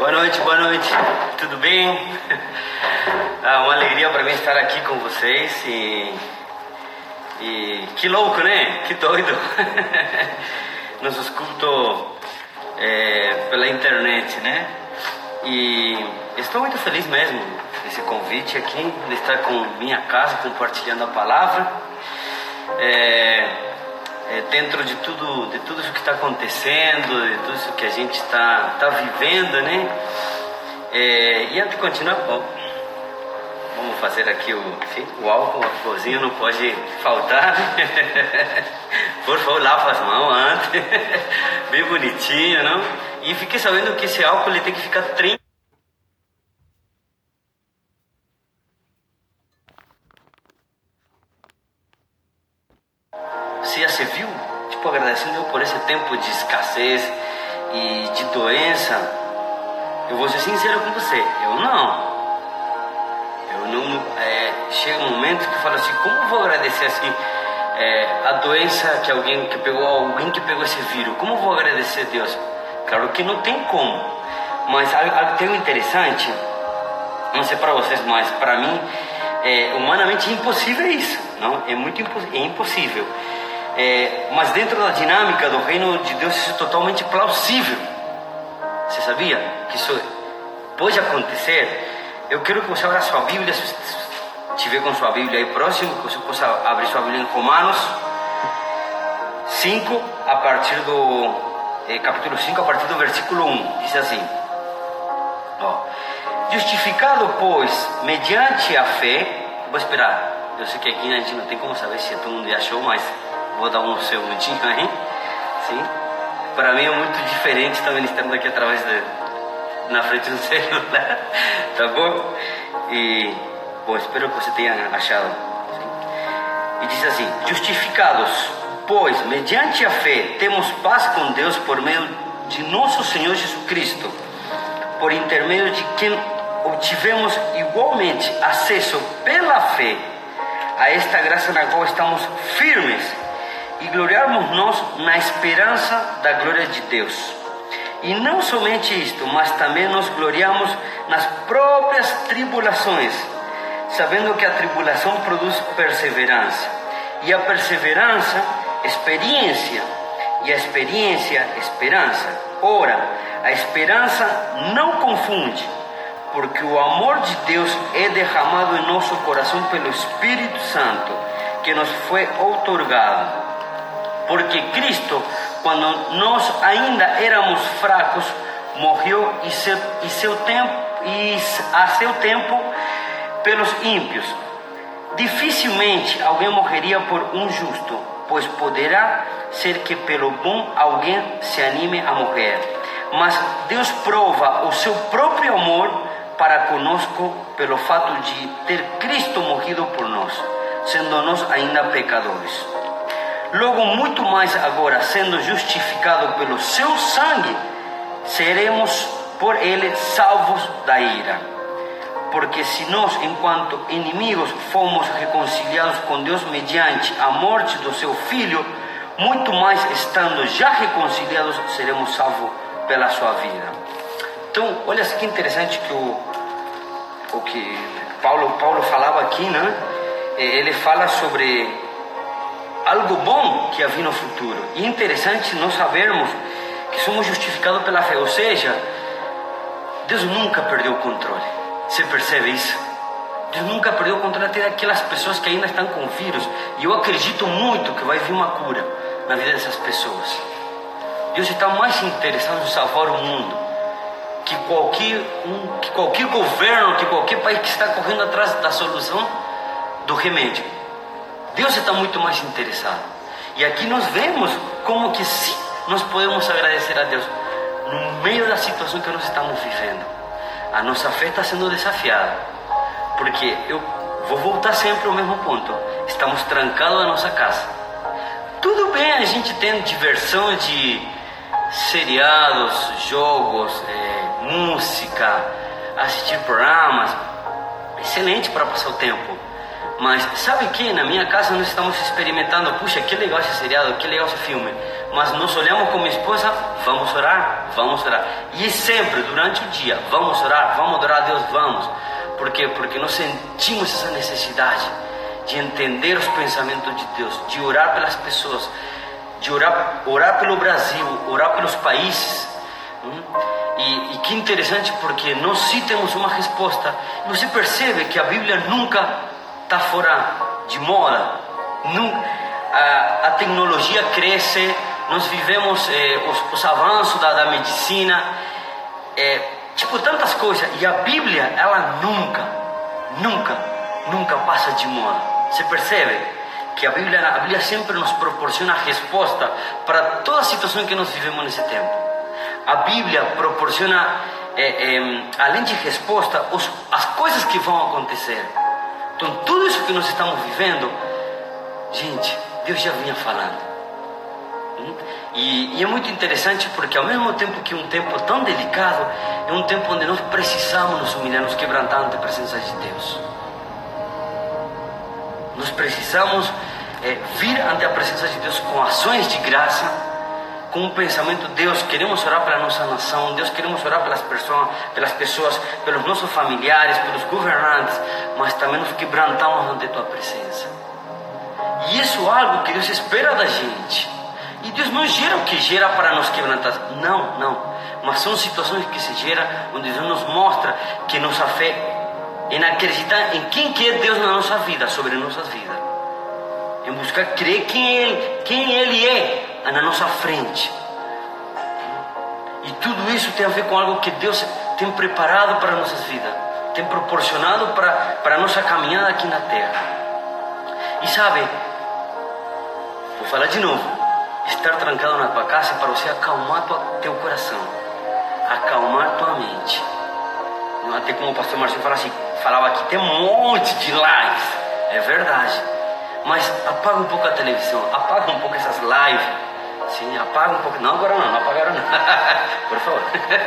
Boa noite, boa noite. Tudo bem? Ah, uma alegria para mim estar aqui com vocês e, e que louco, né? Que doido. Nos escuto é, pela internet, né? E estou muito feliz mesmo desse convite aqui, de estar com minha casa compartilhando a palavra. É, é, dentro de tudo, de tudo isso que está acontecendo, de tudo isso que a gente está tá vivendo, né? É, e antes de continuar, bom, vamos fazer aqui o, sim, o álcool, cozinha não pode faltar. Por favor, lava as mãos antes, bem bonitinho, não? E fiquei sabendo que esse álcool ele tem que ficar 30 Claro que não tem como. Mas algo um interessante, não sei para vocês, mas para mim, é, humanamente é impossível isso. Não? É muito impo é impossível. É, mas dentro da dinâmica do reino de Deus isso é totalmente plausível. Você sabia que isso pode acontecer? Eu quero que você abra sua Bíblia, se estiver com sua Bíblia aí próximo, que você possa abrir sua Bíblia em Romanos 5, a partir do é, capítulo 5, a partir do versículo 1. Diz assim: ó, Justificado, pois, mediante a fé, vou esperar. Eu sei que aqui a gente não tem como saber se todo mundo achou, mas vou dar um segundinho aí. Sim. Para mim é muito diferente estar ministrando aqui através de, na frente do celular, tá bom? E bom, espero que você tenha achado. E diz assim: justificados, pois mediante a fé temos paz com Deus por meio de nosso Senhor Jesus Cristo, por intermédio de quem obtivemos igualmente acesso pela fé a esta graça na qual estamos firmes e gloriarmos nós na esperança da glória de Deus. E não somente isto, mas também nos gloriamos nas próprias tribulações, sabendo que a tribulação produz perseverança, e a perseverança, experiência, e a experiência, esperança. Ora, a esperança não confunde, porque o amor de Deus é derramado em nosso coração pelo Espírito Santo, que nos foi outorgado porque Cristo, quando nós ainda éramos fracos, morreu e seu, e seu tempo e a seu tempo pelos ímpios. Dificilmente alguém morreria por um justo, pois poderá ser que pelo bom alguém se anime a morrer. Mas Deus prova o seu próprio amor para conosco pelo fato de ter Cristo morrido por nós, sendo nós ainda pecadores. Logo, muito mais agora, sendo justificado pelo seu sangue, seremos por ele salvos da ira. Porque se nós, enquanto inimigos, fomos reconciliados com Deus mediante a morte do seu filho, muito mais estando já reconciliados, seremos salvos pela sua vida. Então, olha que interessante que o, o que Paulo, Paulo falava aqui, né? Ele fala sobre algo bom que havia no futuro. E é interessante nós sabermos que somos justificados pela fé, ou seja, Deus nunca perdeu o controle. Você percebe isso? Deus nunca perdeu o controle até daquelas pessoas que ainda estão com vírus. E eu acredito muito que vai vir uma cura na vida dessas pessoas. Deus está mais interessado em salvar o mundo que qualquer, um, que qualquer governo, que qualquer país que está correndo atrás da solução do remédio. Deus está muito mais interessado. E aqui nós vemos como que sim, nós podemos agradecer a Deus no meio da situação que nós estamos vivendo. A nossa fé está sendo desafiada. Porque eu vou voltar sempre ao mesmo ponto. Estamos trancados na nossa casa. Tudo bem, a gente tem diversão de seriados, jogos, é, música, assistir programas. Excelente para passar o tempo. Mas sabe que na minha casa nós estamos experimentando, puxa, que legal esse seriado, que legal esse filme. Mas nós olhamos com minha esposa, vamos orar, vamos orar. E sempre, durante o dia, vamos orar, vamos adorar a Deus, vamos. Por quê? Porque nós sentimos essa necessidade de entender os pensamentos de Deus, de orar pelas pessoas, de orar, orar pelo Brasil, orar pelos países. Hum? E, e, que interessante porque nós sim temos uma resposta. Você percebe que a Bíblia nunca está fora de moda. Nunca, a, a tecnologia cresce, nós vivemos eh, os, os, avanços da, da medicina, eh, tipo tantas coisas. E a Bíblia, ela nunca, nunca, nunca passa de moda. Você percebe? Que a Bíblia, a Bíblia sempre nos proporciona resposta para toda a situação que nós vivemos nesse tempo. A Bíblia proporciona, eh, além de resposta, os, as coisas que vão acontecer. Então, tudo isso que nós estamos vivendo, gente, Deus já vinha falando. E, e, é muito interessante porque, ao mesmo tempo que um tempo tão delicado, é um tempo onde nós precisamos nos humilhar, nos quebrantar ante a presença de Deus. Nós precisamos é, vir ante a presença de Deus com ações de graça, com um pensamento: Deus, queremos orar pela nossa nação, Deus, queremos orar pelas pessoas, pelas pessoas, pelos nossos familiares, pelos governantes, mas também nos quebrantamos ante a tua presença. E isso é algo que Deus espera da gente. Não gera o que gera para nos quebrantar. Não, não. Mas são situações que se geram onde Deus nos mostra que nossa fé em acreditar em quem que é Deus na nossa vida, sobre nossas vidas. Em buscar crer quem Ele, quem Ele é na nossa frente. E tudo isso tem a ver com algo que Deus tem preparado para nossas vidas, tem proporcionado para, para nossa caminhada aqui na terra. E sabe, vou falar de novo estar trancado na tua casa é para você acalmar tua, teu coração, acalmar tua mente. Não até como o pastor Marcinho fala assim, falava aqui, tem um monte de lives, é verdade. Mas apaga um pouco a televisão, apaga um pouco essas lives. Sim, apaga um pouco. Não, agora não, não apagaram não. Por favor.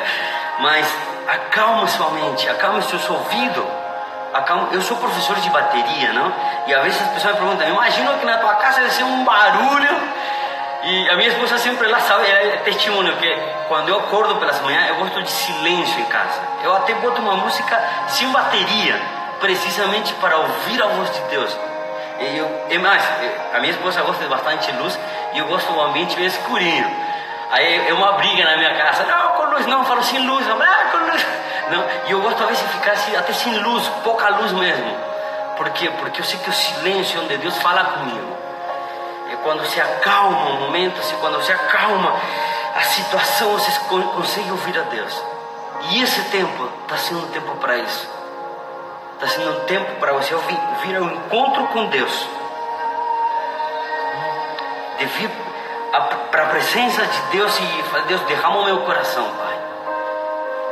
Mas acalma sua mente, acalma seus ouvidos. Acalma. Eu sou professor de bateria, não? E às vezes as pessoas me perguntam, imagina que na tua casa deve ser um barulho e a minha esposa sempre, ela sabe, ela é testemunho que quando eu acordo pelas manhãs, eu gosto de silêncio em casa. Eu até boto uma música sem bateria, precisamente para ouvir a voz de Deus. E eu, e mais, a minha esposa gosta de bastante luz e eu gosto do ambiente bem escurinho. Aí é uma briga na minha casa, não, com luz não, eu falo sem luz, eu, ah, com luz. Não, e eu gosto às vezes de ficar assim, até sem luz, pouca luz mesmo. Por quê? Porque eu sei que o silêncio é onde Deus fala comigo quando se acalma o momento, assim, quando se acalma a situação, você consegue ouvir a Deus. E esse tempo está sendo um tempo para isso. Está sendo um tempo para você ouvir, vir ao encontro com Deus. De vir para a presença de Deus e falar, Deus, derrama o meu coração, Pai.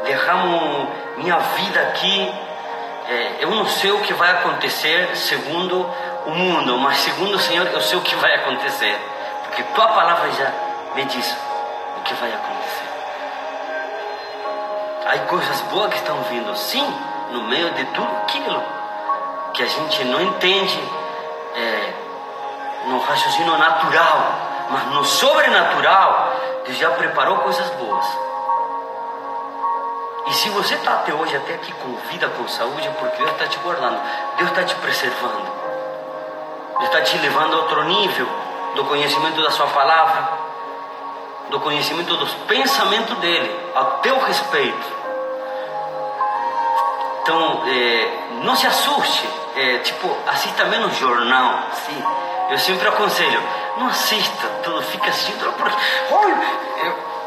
Derrama minha vida aqui. É, eu não sei o que vai acontecer segundo o mundo, mas segundo o Senhor eu sei o que vai acontecer, porque tua palavra já me diz o que vai acontecer. Há coisas boas que estão vindo, sim, no meio de tudo aquilo que a gente não entende é, no raciocínio natural, mas no sobrenatural, Deus já preparou coisas boas. E se você está até hoje, até aqui com vida, com saúde, é porque Deus está te guardando, Deus está te preservando está te levando a outro nível do conhecimento da Sua palavra, do conhecimento dos pensamentos dele, ao teu respeito. Então, é, não se assuste, é, tipo, assista menos jornal, sim. Eu sempre aconselho, não assista tudo, fica assistindo, porque, olha,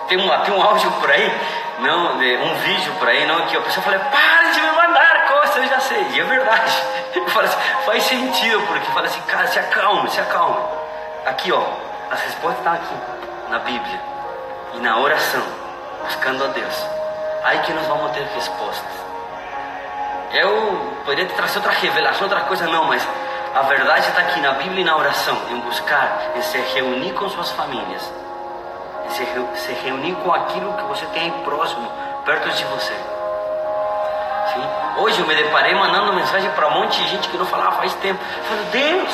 tem, um, tem um áudio por aí, não, um vídeo por aí, não, que a pessoa fala, para de me mandar coisas, eu já sei, e é verdade. Fala assim, faz sentido, porque fala assim, cara, se acalme, se acalme. Aqui, ó, as respostas estão aqui, na Bíblia. E na oração, buscando a Deus. Aí que nós vamos ter respostas. Eu poderia te trazer outra revelação, outra coisa, não, mas a verdade está aqui na Bíblia e na oração, em buscar, em se reunir com suas famílias, se, se reunir com aquilo que você tem próximo, perto de você. Hoje eu me deparei mandando mensagem para um monte de gente que não falava faz tempo. Falei, Deus,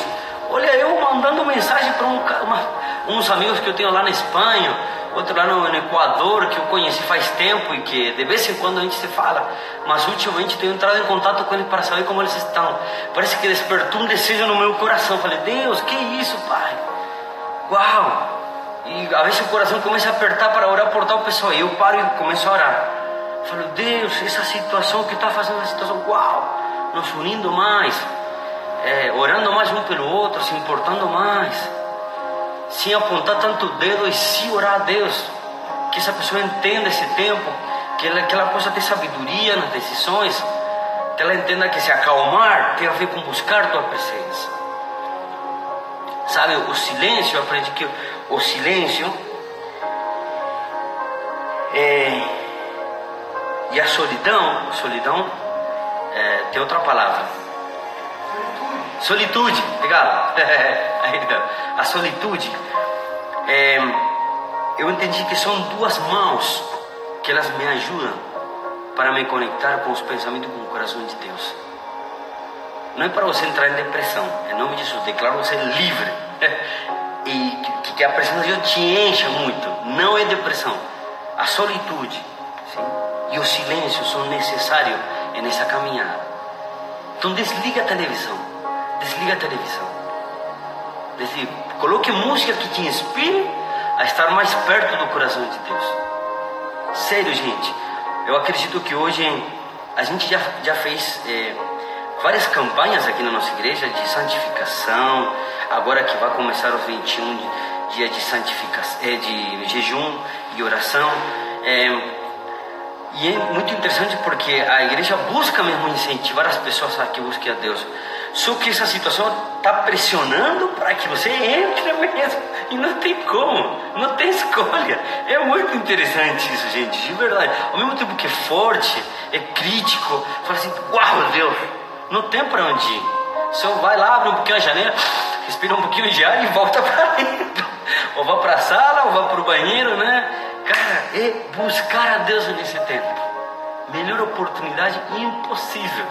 olha eu mandando mensagem para um, uns amigos que eu tenho lá na Espanha, outro lá no, no, Equador, que eu conheci faz tempo e que de vez em quando a gente se fala, mas ultimamente tenho entrado em contato com eles para saber como eles estão. Parece que despertou um desejo no meu coração. Falei, Deus, que isso, Pai? Uau! E a vezes o coração começa a apertar para orar por tal pessoa. E eu paro e começo a orar. Falo, Deus, essa situação que está fazendo a situação, uau! Nos unindo mais, é, orando mais um pelo outro, se importando mais sem apontar tanto o dedo e se orar a Deus. Que essa pessoa entenda esse tempo, que ela, que ela possa ter sabedoria nas decisões, que ela entenda que se acalmar tem a ver com buscar tua presença. Sabe, o silêncio, eu aprendi que o silêncio é, e a solidão, solidão é, tem outra palavra. Solitude, obrigado. a solitude, é, eu entendi que são duas mãos que elas me ajudam para me conectar com os pensamentos com o coração de Deus. Não é para você entrar em depressão, em nome de Jesus, declaro você livre. e que, a presença de Deus te encha muito. Não é depressão, a solitude sim? e o silêncio são necessários nessa caminhada. Então desliga a televisão, desliga a televisão Dizer, coloque música que te inspire a estar mais perto do coração de Deus. Sério, gente. Eu acredito que hoje a gente já, já fez é, várias campanhas aqui na nossa igreja de santificação. Agora que vai começar os 21 dias de santificação, é, de jejum e oração. É, e é muito interessante porque a igreja busca mesmo incentivar as pessoas a que busquem a Deus. Só que essa situação está pressionando para que você entre mesmo. E não tem como, não tem escolha. É muito interessante isso, gente, de verdade. Ao mesmo tempo que é forte, é crítico, fala assim: Uau, Deus, não tem para onde ir. Só vai lá, abre um pouquinho a janela, respira um pouquinho de ar e volta para dentro. Ou vá para a sala, ou vá para o banheiro, né? Cara, é buscar a Deus nesse tempo. Melhor oportunidade impossível.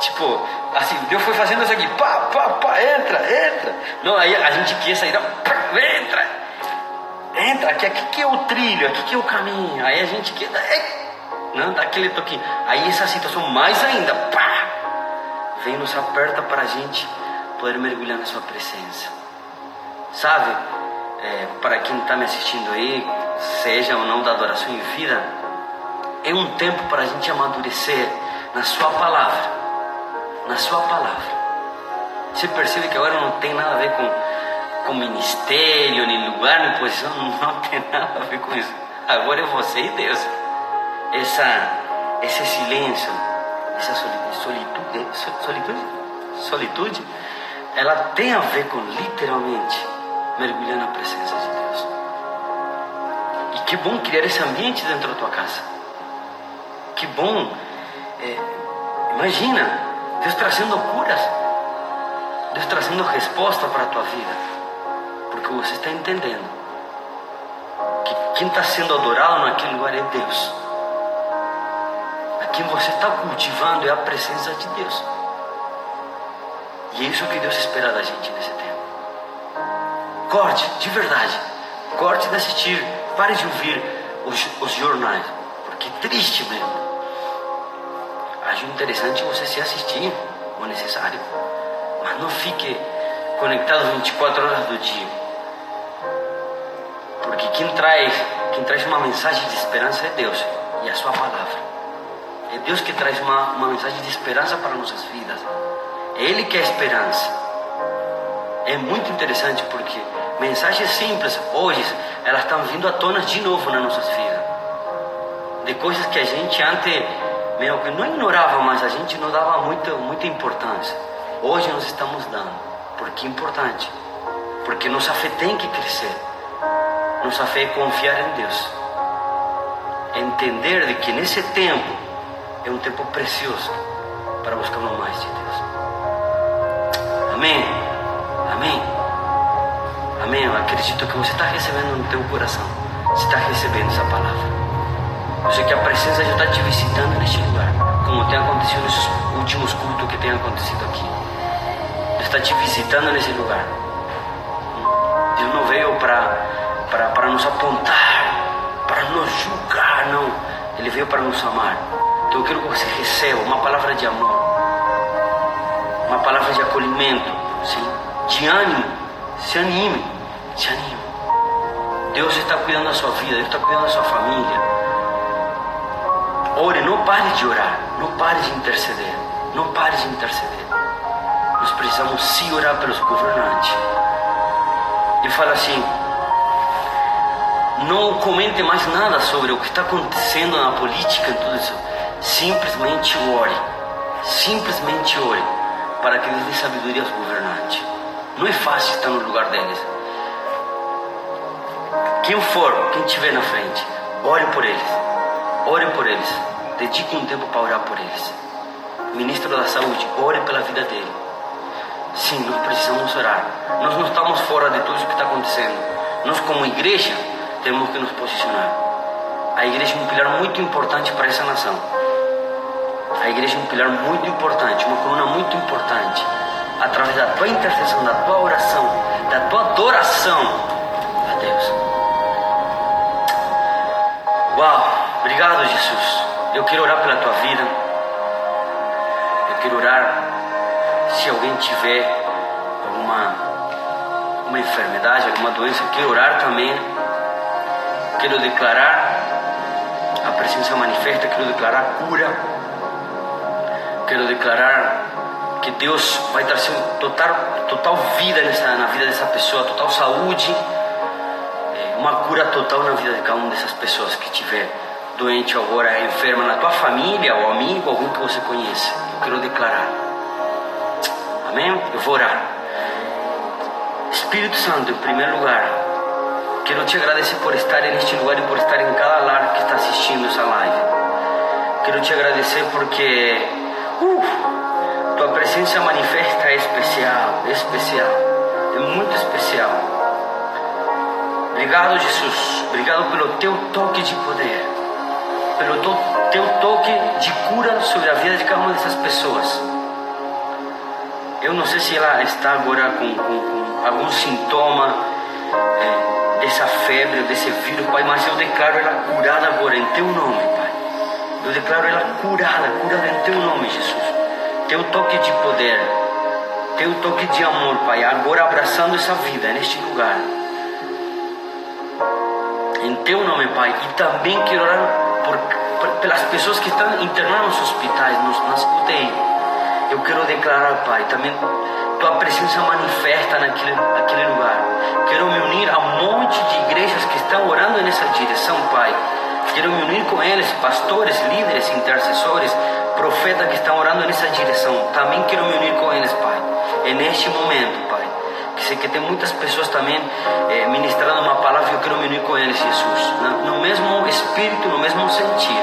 Tipo, assim, Deus foi fazendo isso aqui, pá, pá, pá, entra, entra. Não, aí a gente quer sair, não, entra, entra, aqui, aqui que é o trilho, aqui que é o caminho. Aí a gente quer, é, não, dá aquele toquinho. Aí essa situação mais ainda, pá, vem nos aperta para a gente poder mergulhar na sua presença. Sabe, é, para quem está me assistindo aí, seja ou não da adoração em vida, é um tempo para a gente amadurecer na sua palavra na sua palavra. Você percebe que agora não tem nada a ver com, com ministério, nem lugar, nem posição, não tem nada a ver com isso. Agora é você e Deus. Essa, esse silêncio, essa solitude, solitude, solitude, ela tem a ver com literalmente mergulhar na presença de Deus. E que bom criar esse ambiente dentro da tua casa. Que bom. É, imagina, Deus trazendo curas, Deus trazendo resposta para a tua vida, porque você está entendendo que quem está sendo adorado naquele lugar é Deus. A quem você está cultivando é a presença de Deus. E é isso que Deus espera da gente nesse tempo. Corte, de verdade. Corte de assistir. Pare de ouvir os, os jornais. Porque é triste mesmo acho interessante você se assistir o necessário, mas não fique conectado 24 horas do dia. Porque quem traz, quem traz uma mensagem de esperança é Deus e a sua palavra. É Deus que traz uma, uma mensagem de esperança para nossas vidas. É Ele que é a esperança. É muito interessante porque mensagens simples hoje elas estão vindo à tona de novo nas nossas vidas. De coisas que a gente antes meu, que não ignorava, mas a gente não dava muita, muita importância. Hoje nós estamos dando, porque é importante, porque nossa fé tem que crescer. Nossa fé é confiar em Deus, entender de que nesse tempo é um tempo precioso para buscarmos mais de Deus. Amém? Amém? Eu acredito que você está recebendo no teu coração, você está recebendo essa palavra. Eu sei que a presença já está te visitando neste lugar, como tem acontecido nesses últimos cultos que tem acontecido aqui. Deus está te visitando nesse lugar. Deus não veio para, nos apontar, para nos julgar, não. Ele veio para nos amar. Então eu quero que você receba uma palavra de amor, uma palavra de acolhimento, sim? de ânimo. Se anime, se anime. Deus está cuidando da sua vida, Deus está cuidando da sua família. Ore, não pare de orar, não pare de interceder, não pare de interceder. Nós precisamos sim orar pelos governantes. E fala assim: não comente mais nada sobre o que está acontecendo na política e tudo isso. Simplesmente ore. Simplesmente ore para que eles dê sabedoria aos governantes. Não é fácil estar no lugar deles. Quem for, quem estiver na frente, ore por eles. Ore por eles. Dedique um tempo para orar por eles. Ministro da Saúde, ore pela vida dele. Sim, nós precisamos orar. Nós não estamos fora de tudo o que está acontecendo. Nós, como igreja, temos que nos posicionar. A igreja é um pilar muito importante para essa nação. A igreja é um pilar muito importante, uma coluna muito importante. Através da tua intercessão, da tua oração, da tua adoração Uau, obrigado Jesus. Eu quero orar pela tua vida. Eu quero orar se alguém tiver alguma uma enfermidade, alguma doença, eu quero orar também. Quero declarar a presença manifesta, quero declarar cura. Quero declarar que Deus vai trazer total, total vida nessa, na vida dessa pessoa, total saúde, uma cura total na vida de cada uma dessas pessoas que tiver doente agora, enferma na tua família, ou amigo, alguém que você conhece. Eu quero declarar. Amém? Eu vou orar. Espírito Santo, em primeiro lugar, quero te agradecer por estar neste lugar e por estar em cada lar que está assistindo essa live. Quero te agradecer porque uh, tua presença manifesta é especial, é especial, é muito especial. Obrigado, Jesus. Obrigado pelo teu toque de poder, pelo teu toque de cura sobre a vida de cada uma dessas pessoas. Eu não sei se ela está agora com, com, com algum sintoma é, dessa febre, desse vírus, Pai, mas eu declaro ela curada agora em Teu nome, Pai. Eu declaro ela curada, curada em Teu nome, Jesus. Teu toque de poder, Teu toque de amor, Pai, agora abraçando essa vida neste lugar. Em Teu nome, Pai. E também quero orar por, por, pelas pessoas que estão internadas nos hospitais, nos, nas UTI. Eu quero declarar, Pai, também tua presença manifesta naquele, naquele lugar. Quero me unir a um monte de igrejas que estão orando nessa direção, Pai. Quero me unir com eles, pastores, líderes, intercessores, profetas que estão orando nessa direção. Também quero me unir com eles, Pai. É neste momento, Pai. Que sei que tem muitas pessoas também eh, ministrando uma palavra, eu quero me unir com eles, Jesus. No, no mesmo espírito, no mesmo sentir.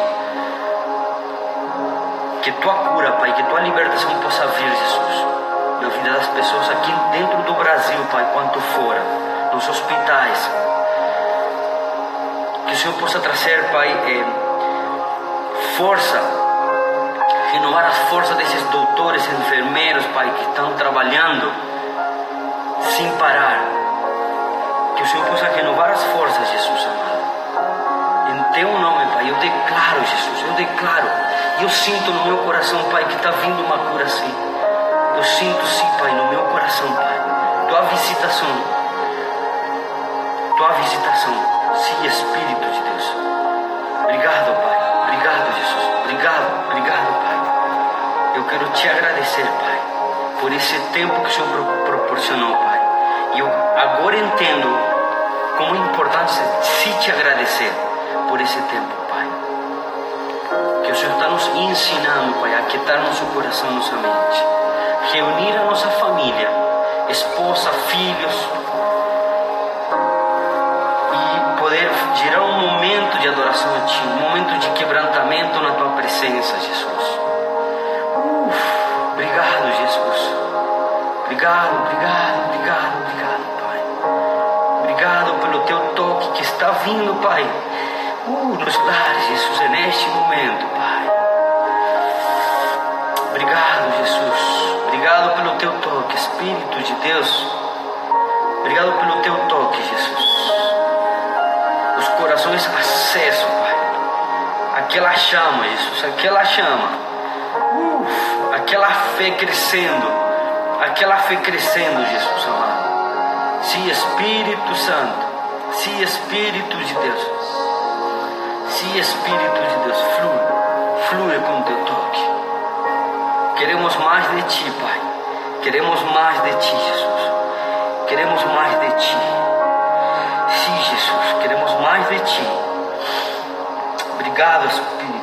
Que tua cura, Pai, que tua libertação possa vir, Jesus, na vida das pessoas aqui dentro do Brasil, Pai, quanto fora, nos hospitais. Que o Senhor possa trazer, Pai, eh, força, renovar as forças desses doutores, enfermeiros, Pai, que estão trabalhando sem parar. Que o Senhor possa renovar as forças, Jesus amado. Em teu nome, Pai, eu declaro, Jesus, eu declaro eu sinto no meu coração, Pai, que está vindo uma cura assim. Eu sinto sim, Pai, no meu coração, Pai. Tua visitação. Tua visitação. Sim, Espírito de Deus. Obrigado, Pai. Obrigado, Jesus. Obrigado, obrigado, Pai. Eu quero te agradecer, Pai, por esse tempo que o Senhor proporcionou, Pai. E eu agora entendo como é importante se te agradecer por esse tempo, Pai que o Senhor está nos ensinando, Pai, a aquietar nosso coração, nossa mente. Reunir a nossa família, esposa, filhos, e poder gerar um momento de adoração a Ti, um momento de quebrantamento na Tua presença, Jesus. Toque que está vindo, Pai uh, nos lares, Jesus, é neste momento, Pai. Obrigado, Jesus. Obrigado pelo teu toque, Espírito de Deus. Obrigado pelo teu toque, Jesus. Os corações acesos, Pai. Aquela chama, Jesus, aquela chama. Uf, aquela fé crescendo. Aquela fé crescendo, Jesus amado. Sim, Espírito Santo. Sim, Espírito de Deus. Sim, Espírito de Deus. Flui. Flui com o teu toque. Queremos mais de Ti, Pai. Queremos mais de Ti, Jesus. Queremos mais de Ti. Sim, Jesus. Queremos mais de Ti. Obrigado, Espírito.